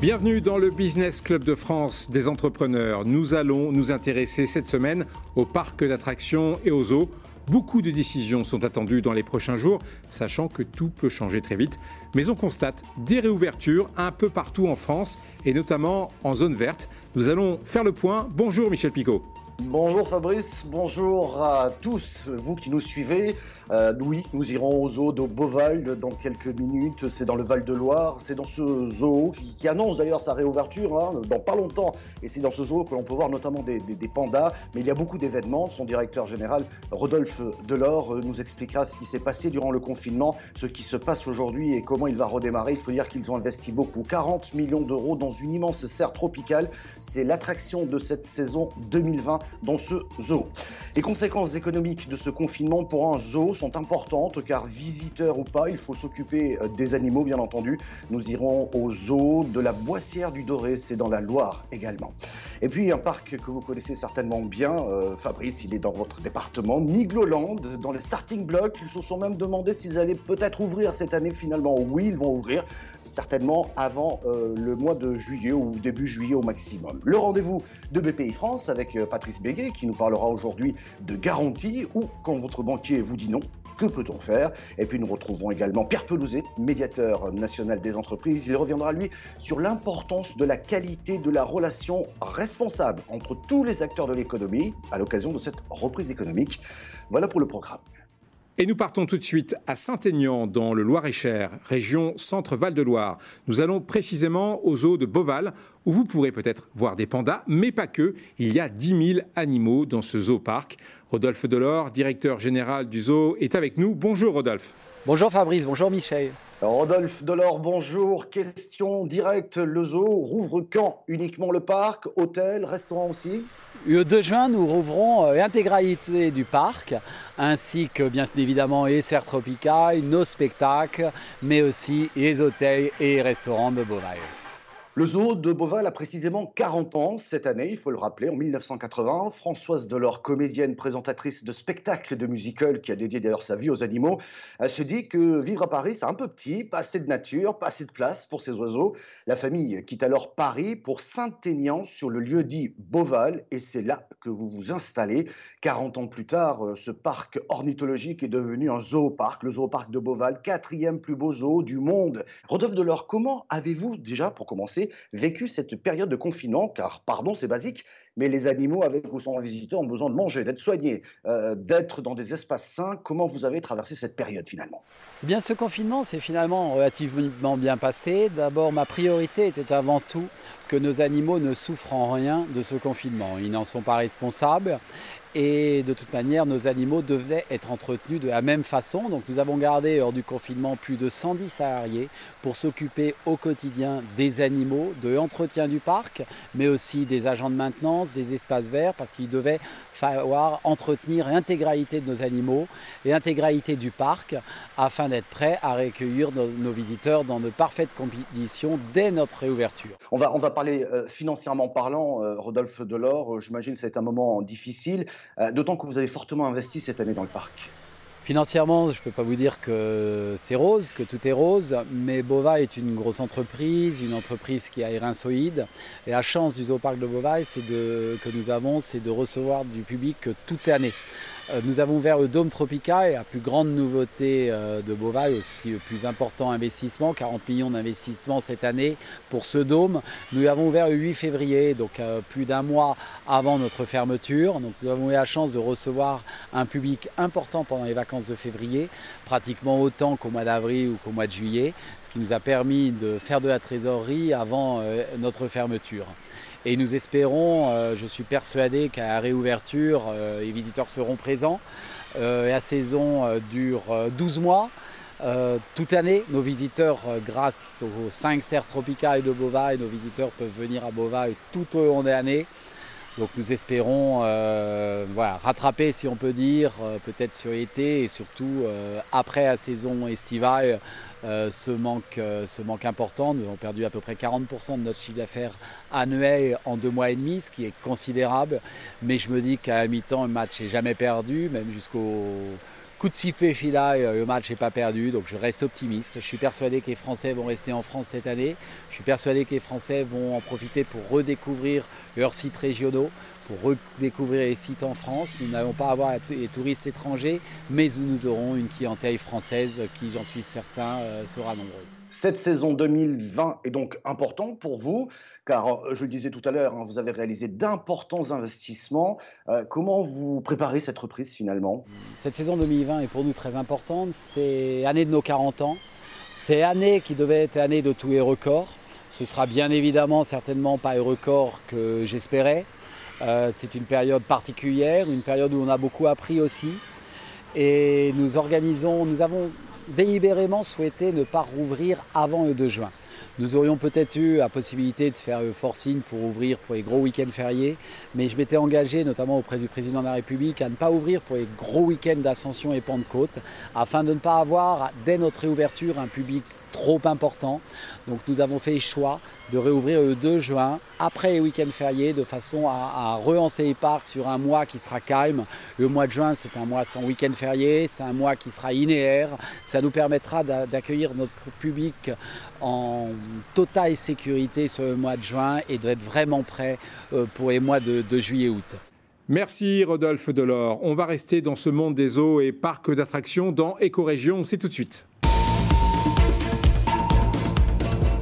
Bienvenue dans le Business Club de France des entrepreneurs. Nous allons nous intéresser cette semaine au parc d'attractions et aux eaux. Beaucoup de décisions sont attendues dans les prochains jours, sachant que tout peut changer très vite. Mais on constate des réouvertures un peu partout en France et notamment en zone verte. Nous allons faire le point. Bonjour Michel Picot. Bonjour Fabrice, bonjour à tous, vous qui nous suivez. Euh, oui, nous irons au zoo de Beauval dans quelques minutes. C'est dans le Val-de-Loire. C'est dans ce zoo qui, annonce d'ailleurs sa réouverture hein, dans pas longtemps. Et c'est dans ce zoo que l'on peut voir notamment des, pandas. Mais il y a beaucoup d'événements. Son directeur général, Rodolphe Delors, euh, nous expliquera ce qui s'est passé durant le confinement, ce qui se passe aujourd'hui et comment il va redémarrer. Il faut dire qu'ils ont investi beaucoup, 40 millions d'euros dans une immense serre tropicale. C'est l'attraction de cette saison 2020 dans ce zoo. Les conséquences économiques de ce confinement pour un zoo sont importantes car visiteurs ou pas, il faut s'occuper euh, des animaux bien entendu. Nous irons au zoo de la Boissière du Doré, c'est dans la Loire également. Et puis un parc que vous connaissez certainement bien, euh, Fabrice, il est dans votre département, Nigloland, dans les starting blocks. Ils se sont même demandé s'ils allaient peut-être ouvrir cette année finalement. Oui, ils vont ouvrir, certainement avant euh, le mois de juillet ou début juillet au maximum. Le rendez-vous de BPI France avec euh, Patrice Béguet qui nous parlera aujourd'hui de garantie ou quand votre banquier vous dit non, que peut-on faire? Et puis nous retrouvons également Pierre Pelouzet, médiateur national des entreprises. Il reviendra, lui, sur l'importance de la qualité de la relation responsable entre tous les acteurs de l'économie à l'occasion de cette reprise économique. Voilà pour le programme. Et nous partons tout de suite à Saint-Aignan, dans le Loir-et-Cher, région Centre-Val de Loire. Nous allons précisément aux zoo de Beauval, où vous pourrez peut-être voir des pandas, mais pas que. Il y a 10 000 animaux dans ce zoo-parc. Rodolphe Delors, directeur général du zoo, est avec nous. Bonjour Rodolphe. Bonjour Fabrice, bonjour Michel. Rodolphe Delors, bonjour. Question directe, le zoo rouvre quand? Uniquement le parc, hôtel, restaurant aussi? Le 2 juin, nous rouvrons euh, l'intégralité du parc, ainsi que bien évidemment les serres tropicales, nos spectacles, mais aussi les hôtels et restaurants de Beauvais. Le zoo de Beauval a précisément 40 ans cette année, il faut le rappeler, en 1980. Françoise Delors, comédienne, présentatrice de spectacles de musical, qui a dédié d'ailleurs sa vie aux animaux, elle se dit que vivre à Paris, c'est un peu petit, pas assez de nature, pas assez de place pour ces oiseaux. La famille quitte alors Paris pour Saint-Aignan sur le lieu dit Beauval, et c'est là que vous vous installez. 40 ans plus tard, euh, ce parc ornithologique est devenu un zooparc, le zooparc de Beauval, quatrième plus beau zoo du monde. Rodolphe Delors, comment avez-vous déjà, pour commencer, vécu cette période de confinement, car, pardon, c'est basique, mais les animaux avec ou sans visiteurs ont besoin de manger, d'être soignés, euh, d'être dans des espaces sains. Comment vous avez traversé cette période finalement? Eh Bien, ce confinement s'est finalement relativement bien passé. D'abord, ma priorité était avant tout que nos animaux ne souffrent en rien de ce confinement. Ils n'en sont pas responsables et de toute manière, nos animaux devaient être entretenus de la même façon. Donc nous avons gardé hors du confinement plus de 110 salariés pour s'occuper au quotidien des animaux, de l'entretien du parc, mais aussi des agents de maintenance, des espaces verts, parce qu'il devait falloir entretenir l'intégralité de nos animaux et l'intégralité du parc afin d'être prêts à recueillir nos, visiteurs dans de parfaites conditions dès notre réouverture. On va, on va parler euh, financièrement parlant, euh, Rodolphe Delors, j'imagine que été un moment difficile. Euh, d'autant que vous avez fortement investi cette année dans le parc. Financièrement, je ne peux pas vous dire que c'est rose, que tout est rose, mais Bova est une grosse entreprise, une entreprise qui a solides. Et la chance du zooparc de Bova que nous avons, c'est de recevoir du public toute l'année. Euh, nous avons ouvert le Dôme Tropica la plus grande nouveauté euh, de Beauval, aussi le plus important investissement, 40 millions d'investissements cette année pour ce dôme. Nous l'avons ouvert le 8 février, donc euh, plus d'un mois avant notre fermeture. Donc nous avons eu la chance de recevoir un public important pendant les vacances de février, pratiquement autant qu'au mois d'avril ou qu'au mois de juillet, ce qui nous a permis de faire de la trésorerie avant notre fermeture. Et nous espérons, euh, je suis persuadé qu'à la réouverture, euh, les visiteurs seront présents. Euh, la saison dure 12 mois. toute l'année, nos visiteurs, grâce aux 5 serres tropicales de Bova, nos visiteurs peuvent venir à Bova tout au long de l'année. Donc nous espérons voilà, rattraper, si on peut dire, peut-être sur été et surtout après la saison estivale, ce, manque, ce manque important. Nous avons perdu à peu près 40% de notre chiffre d'affaires annuel en deux mois et demi, ce qui est considérable. Mais je me dis qu'à mi-temps, le match n'est jamais perdu, même jusqu'au coup de sifflet final, euh, le match n'est pas perdu, donc je reste optimiste. Je suis persuadé que les Français vont rester en France cette année. Je suis persuadé que les Français vont en profiter pour redécouvrir leurs sites régionaux, pour redécouvrir les sites en France. Nous n'allons pas avoir les touristes étrangers, mais nous aurons une clientèle française qui, j'en suis certain, euh, sera nombreuse. Cette saison 2020 est donc importante pour vous car euh, je le disais tout à l'heure, hein, vous avez réalisé d'importants investissements. Euh, comment vous préparez cette reprise finalement? Cette saison 2020 est pour nous très importante. C'est l'année de nos 40 ans. C'est l'année qui devait être l'année de tous les records. Ce sera bien évidemment certainement pas le record que j'espérais. Euh, c'est une période particulière, une période où on a beaucoup appris aussi. Et nous organisons, nous avons délibérément souhaité ne pas rouvrir avant le 2 juin. Nous aurions peut-être eu la possibilité de faire le forcing pour ouvrir pour les gros week-ends fériés, mais je m'étais engagé, notamment auprès du président de la République, à ne pas ouvrir pour les gros week-ends d'ascension et Pentecôte, afin de ne pas avoir, dès notre réouverture, un public trop important. Donc nous avons fait le choix de réouvrir le 2 juin, après les week-ends fériés, de façon à, relancer les parcs sur un mois qui sera calme. Le mois de juin, c'est un mois sans week-end férié, c'est un mois qui sera inéaire. Ça nous permettra d'accueillir notre public en totale sécurité sur le mois de juin et d'être vraiment prêt euh, pour les mois de, de juillet-août. Merci Rodolphe Delors. On va rester dans ce monde des eaux et parcs d'attractions dans Écorégion. C'est tout de suite.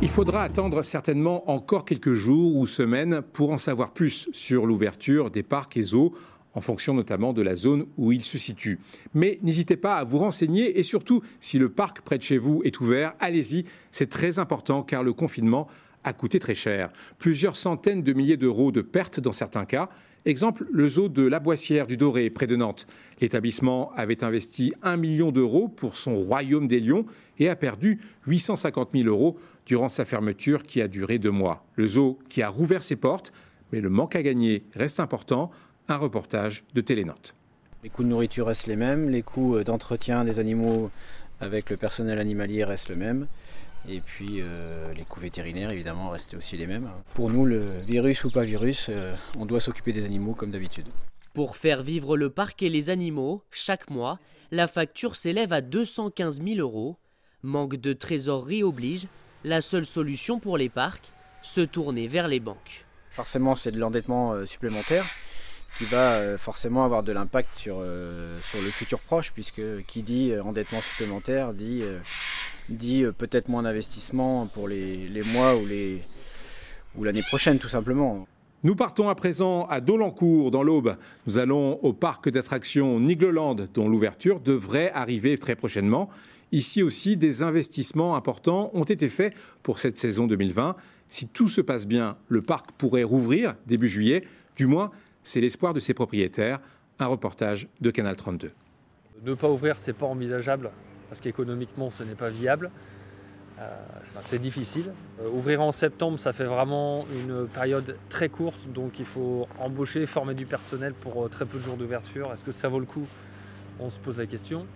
Il faudra attendre certainement encore quelques jours ou semaines pour en savoir plus sur l'ouverture des parcs et zoos, en fonction notamment de la zone où ils se situent. Mais n'hésitez pas à vous renseigner et surtout, si le parc près de chez vous est ouvert, allez-y, c'est très important car le confinement a coûté très cher. Plusieurs centaines de milliers d'euros de pertes dans certains cas. Exemple, le zoo de la Boissière du Doré, près de Nantes. L'établissement avait investi 1 million d'euros pour son royaume des lions et a perdu 850 000 euros durant sa fermeture qui a duré deux mois. Le zoo qui a rouvert ses portes, mais le manque à gagner reste important. Un reportage de Télénote. Les coûts de nourriture restent les mêmes, les coûts euh, d'entretien des animaux avec le personnel animalier restent les mêmes. Et puis euh, les coûts vétérinaires évidemment restent aussi les mêmes. Pour nous, le virus ou pas virus, euh, on doit s'occuper des animaux comme d'habitude. Pour faire vivre le parc et les animaux, chaque mois, la facture s'élève à 215 000 euros. Manque de trésorerie oblige, la seule solution pour les parcs, se tourner vers les banques. Forcément, c'est de l'endettement euh, supplémentaire qui va euh, forcément avoir de l'impact sur, euh, sur le futur proche, puisque qui dit endettement supplémentaire dit, dit peut-être moins d'investissement pour les, les, mois ou l'année ou prochaine, tout simplement. Nous partons à présent à Dolencourt, dans l'Aube. Nous allons au parc d'attractions Nigloland, dont l'ouverture devrait arriver très prochainement. Ici aussi, des investissements importants ont été faits pour cette saison 2020. Si tout se passe bien, le parc pourrait rouvrir début juillet. Du moins, c'est l'espoir de ses propriétaires. Un reportage de Canal 32. Ne pas ouvrir, c'est pas envisageable parce qu'économiquement, ce n'est pas viable. Euh, c'est difficile. Euh, ouvrir en septembre, ça fait vraiment une période très courte, donc il faut embaucher, former du personnel pour euh, très peu de jours d'ouverture. Est-ce que ça vaut le coup? On se pose la question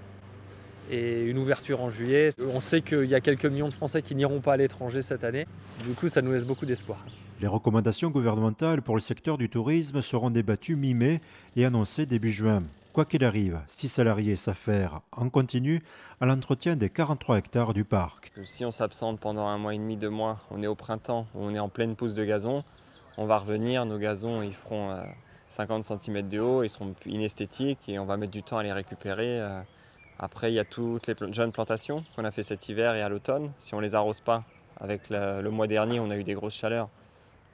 et une ouverture en juillet. On sait qu'il y a quelques millions de Français qui n'iront pas à l'étranger cette année. Du coup, ça nous laisse beaucoup d'espoir. Les recommandations gouvernementales pour le secteur du tourisme seront débattues mi-mai et annoncées début juin. Quoi qu'il arrive, six salariés s'affairent en continu à l'entretien des 43 hectares du parc. Si on s'absente pendant un mois et demi, deux mois, on est au printemps, on est en pleine pousse de gazon, on va revenir, nos gazons ils feront 50 euh, cm de haut, ils seront inesthétiques et on va mettre du temps à les récupérer. Après, il y a toutes les jeunes plantations qu'on a fait cet hiver et à l'automne. Si on ne les arrose pas, avec le, mois dernier, on a eu des grosses chaleurs,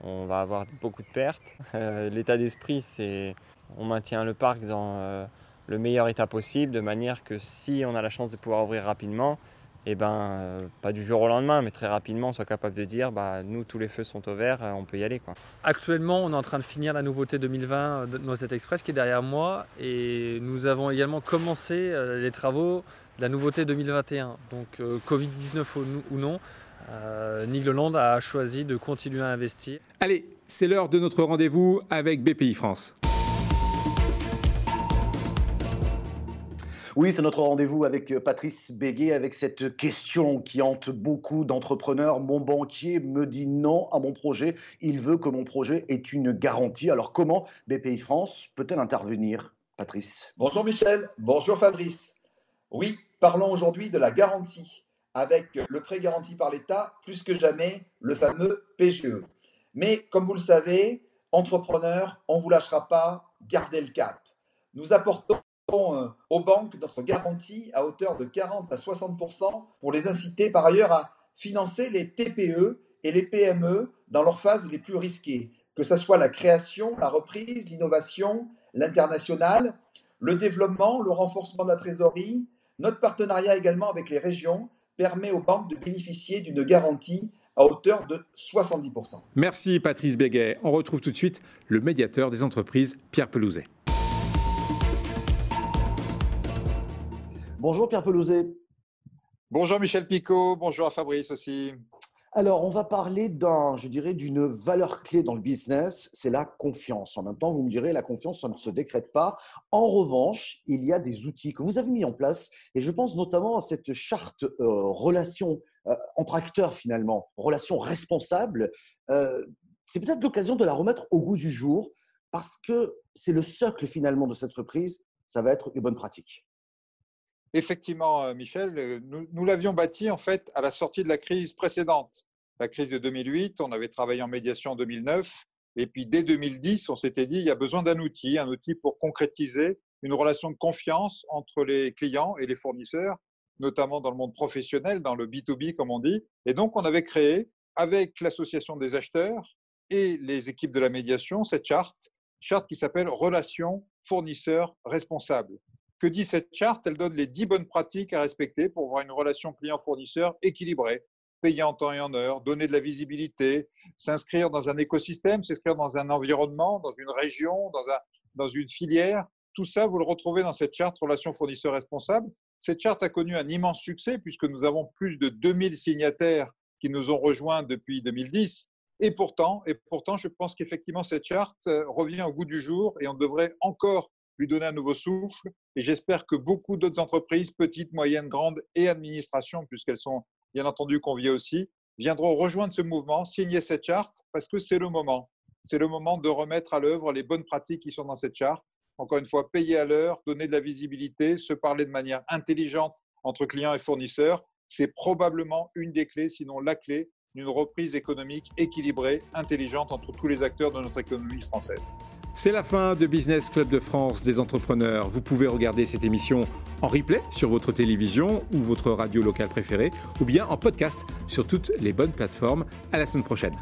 on va avoir beaucoup de pertes. Euh, l'état d'esprit, c'est on maintient le parc dans euh, le meilleur état possible, de manière que si on a la chance de pouvoir ouvrir rapidement, et eh ben, euh, pas du jour au lendemain, mais très rapidement, on soit capable de dire bah, nous, tous les feux sont au vert, euh, on peut y aller. Quoi. Actuellement, on est en train de finir la nouveauté 2020 de Noisette Express qui est derrière moi, et nous avons également commencé euh, les travaux de la nouveauté 2021. Donc, Covid-19 ou, non, Nigloland a choisi de continuer à investir. Allez, c'est l'heure de notre rendez-vous avec BPI France. Oui, c'est notre rendez-vous avec euh, Patrice Béguet, avec cette question qui hante beaucoup d'entrepreneurs. Mon banquier me dit non à mon projet. Il veut que mon projet ait une garantie. Alors comment BPI France peut-elle intervenir, Patrice? Bonjour Michel, bonjour Fabrice. Oui, parlons aujourd'hui de la garantie, avec le prêt garanti par l'État, plus que jamais le fameux PGE. Mais comme vous le savez, entrepreneurs, on ne vous lâchera pas, gardez le cap. Nous apportons euh, aux banques notre garantie à hauteur de 40 à 60 pour les inciter par ailleurs à financer les TPE et les PME dans leurs phases les plus risquées, que ce soit la création, la reprise, l'innovation, l'international, le développement, le renforcement de la trésorerie. Notre partenariat également avec les régions permet aux banques de bénéficier d'une garantie à hauteur de 70%. Merci Patrice Béguet. On retrouve tout de suite le médiateur des entreprises, Pierre Pelouzet. Bonjour Pierre Pelouzet. Bonjour Michel Picot, bonjour à Fabrice aussi. Alors, on va parler d'un, je dirais, d'une valeur clé dans le business, c'est la confiance. En même temps, vous me direz, la confiance, ça ne se décrète pas. En revanche, il y a des outils que vous avez mis en place, et je pense notamment à cette charte euh, relation euh, entre acteurs finalement, relation responsable. Euh, c'est peut-être l'occasion de la remettre au goût du jour, parce que c'est le socle finalement de cette reprise, ça va être les bonnes pratiques. Effectivement, euh, Michel, euh, nous, l'avions bâti en fait à la sortie de la crise précédente, la crise de 2008. On avait travaillé en médiation en 2009. Et puis dès 2010, on s'était dit il y a besoin d'un outil, un outil pour concrétiser une relation de confiance entre les clients et les fournisseurs, notamment dans le monde professionnel, dans le B2B comme on dit. Et donc on avait créé avec l'association des acheteurs et les équipes de la médiation cette charte, charte qui s'appelle Relations fournisseurs responsables. Que dit cette charte? Elle donne les 10 bonnes pratiques à respecter pour avoir une relation client-fournisseur équilibrée, payer en temps et en heure, donner de la visibilité, s'inscrire dans un écosystème, s'inscrire dans un environnement, dans une région, dans, une filière. Tout ça, vous le retrouvez dans cette charte relation fournisseur responsable. Cette charte a connu un immense succès puisque nous avons plus de 2000 signataires qui nous ont rejoints depuis 2010. Et pourtant, et pourtant, je pense qu'effectivement, cette charte euh, revient au goût du jour et on devrait encore lui donner un nouveau souffle. Et j'espère que beaucoup d'autres entreprises, petites, moyennes, grandes et administrations, puisqu'elles sont bien entendu conviées aussi, viendront rejoindre ce mouvement, signer cette charte, parce que c'est le moment. C'est le moment de remettre à l'œuvre les bonnes pratiques qui sont dans cette charte. Encore une fois, payer à l'heure, donner de la visibilité, se parler de manière intelligente entre clients et fournisseurs, c'est probablement une des clés, sinon la clé, d'une reprise économique équilibrée, intelligente entre tous les acteurs de notre économie française. C'est la fin de Business Club de France des entrepreneurs. Vous pouvez regarder cette émission en replay sur votre télévision ou votre radio locale préférée ou bien en podcast sur toutes les bonnes plateformes. À la semaine prochaine.